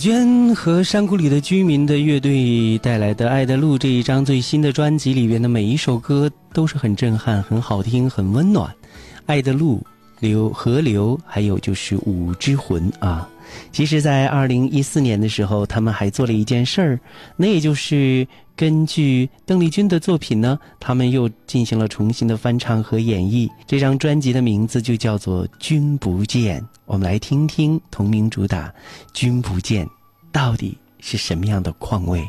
娟和山谷里的居民的乐队带来的《爱的路》这一张最新的专辑里边的每一首歌都是很震撼、很好听、很温暖，《爱的路》、流河流，还有就是《舞之魂》啊。其实，在二零一四年的时候，他们还做了一件事儿，那也就是根据邓丽君的作品呢，他们又进行了重新的翻唱和演绎。这张专辑的名字就叫做《君不见》。我们来听听同名主打《君不见》，到底是什么样的况味？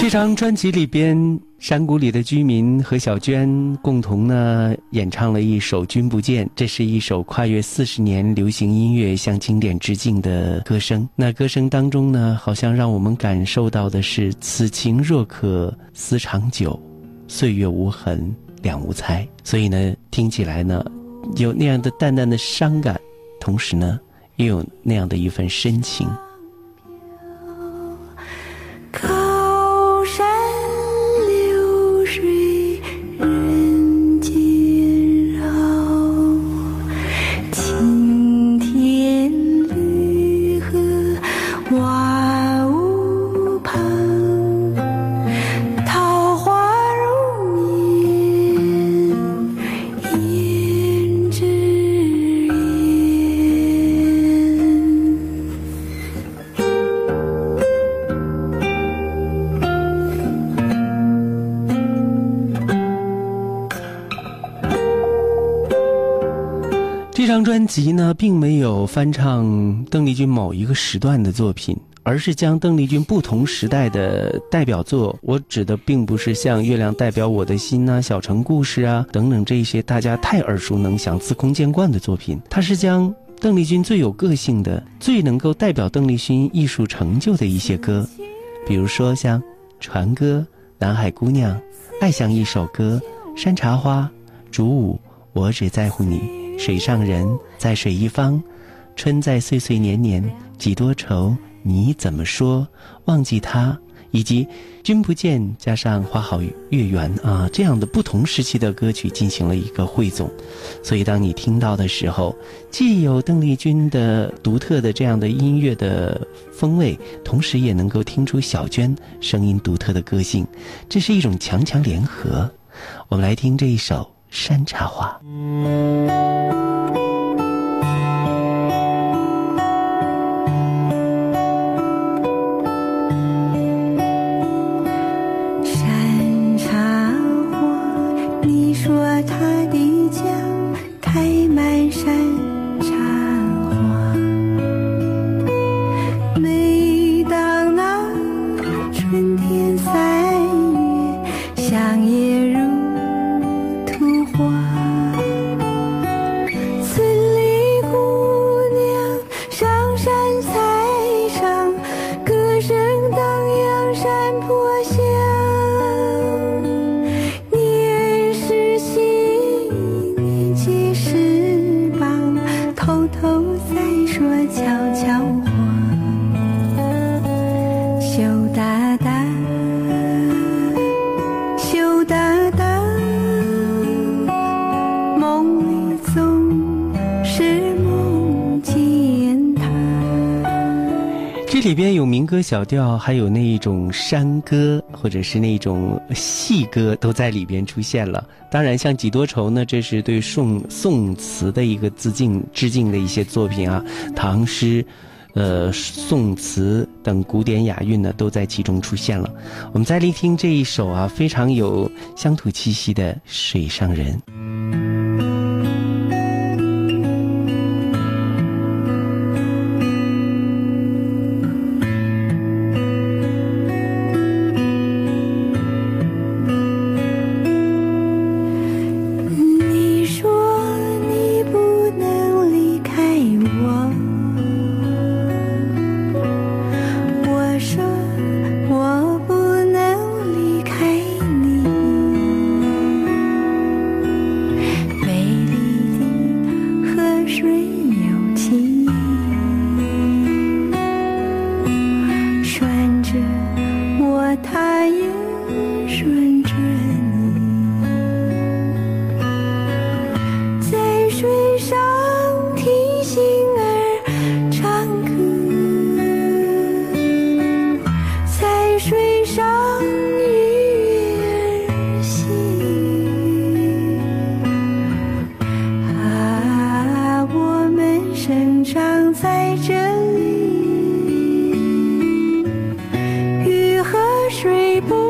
这张专辑里边，山谷里的居民和小娟共同呢演唱了一首《君不见》，这是一首跨越四十年流行音乐向经典致敬的歌声。那歌声当中呢，好像让我们感受到的是“此情若可思长久，岁月无痕两无猜”。所以呢，听起来呢，有那样的淡淡的伤感，同时呢，又有那样的一份深情。辑呢，并没有翻唱邓丽君某一个时段的作品，而是将邓丽君不同时代的代表作。我指的并不是像《月亮代表我的心》啊、《小城故事》啊等等这些大家太耳熟能详、司空见惯的作品，它是将邓丽君最有个性的、最能够代表邓丽君艺术成就的一些歌，比如说像《船歌》《南海姑娘》《爱像一首歌》《山茶花》《竹舞》《我只在乎你》。水上人在水一方，春在岁岁年年，几多愁？你怎么说？忘记他，以及君不见加上花好月圆啊，这样的不同时期的歌曲进行了一个汇总。所以，当你听到的时候，既有邓丽君的独特的这样的音乐的风味，同时也能够听出小娟声音独特的个性，这是一种强强联合。我们来听这一首。山茶花。山茶花你说他的家小调，还有那一种山歌，或者是那种戏歌，都在里边出现了。当然，像《几多愁》呢，这是对宋宋词的一个致敬，致敬的一些作品啊。唐诗、呃宋词等古典雅韵呢，都在其中出现了。我们再聆听这一首啊，非常有乡土气息的《水上人》。you. people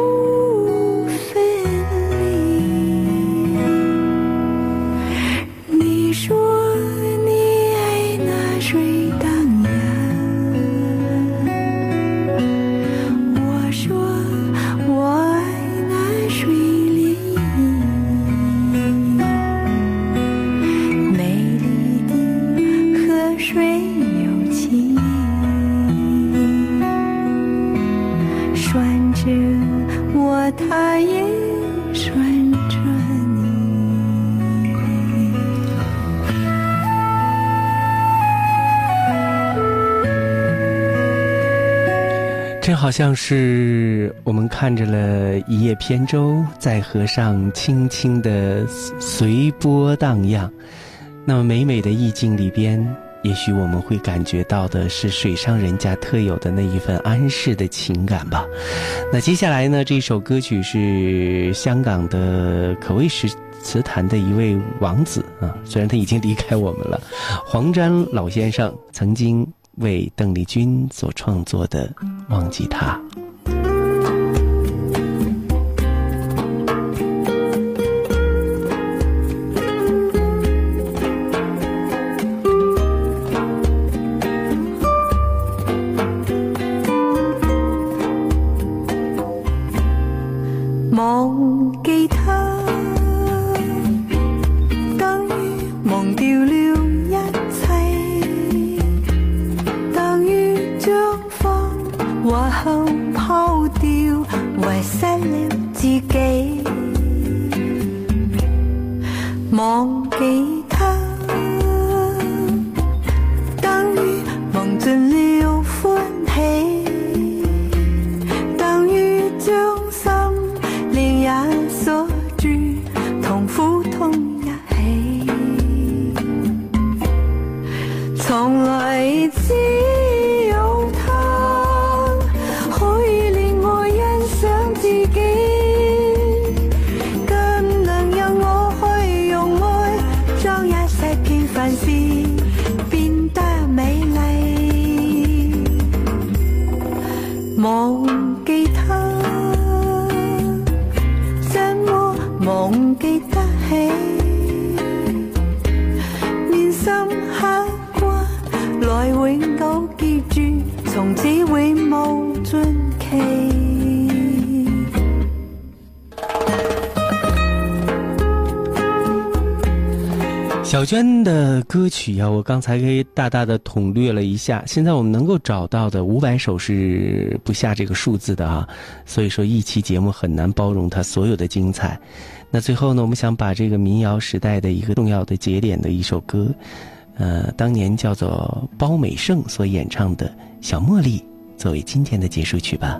拴着我，它也拴着你。这好像是我们看着了一叶扁舟在河上轻轻的随波荡漾，那么美美的意境里边。也许我们会感觉到的是水上人家特有的那一份安适的情感吧。那接下来呢，这首歌曲是香港的可谓是词坛的一位王子啊，虽然他已经离开我们了，黄沾老先生曾经。为邓丽君所创作的《忘记他》。the 小娟的歌曲呀，我刚才给大大的统略了一下。现在我们能够找到的五百首是不下这个数字的啊，所以说一期节目很难包容它所有的精彩。那最后呢，我们想把这个民谣时代的一个重要的节点的一首歌，呃，当年叫做包美胜所演唱的《小茉莉》，作为今天的结束曲吧。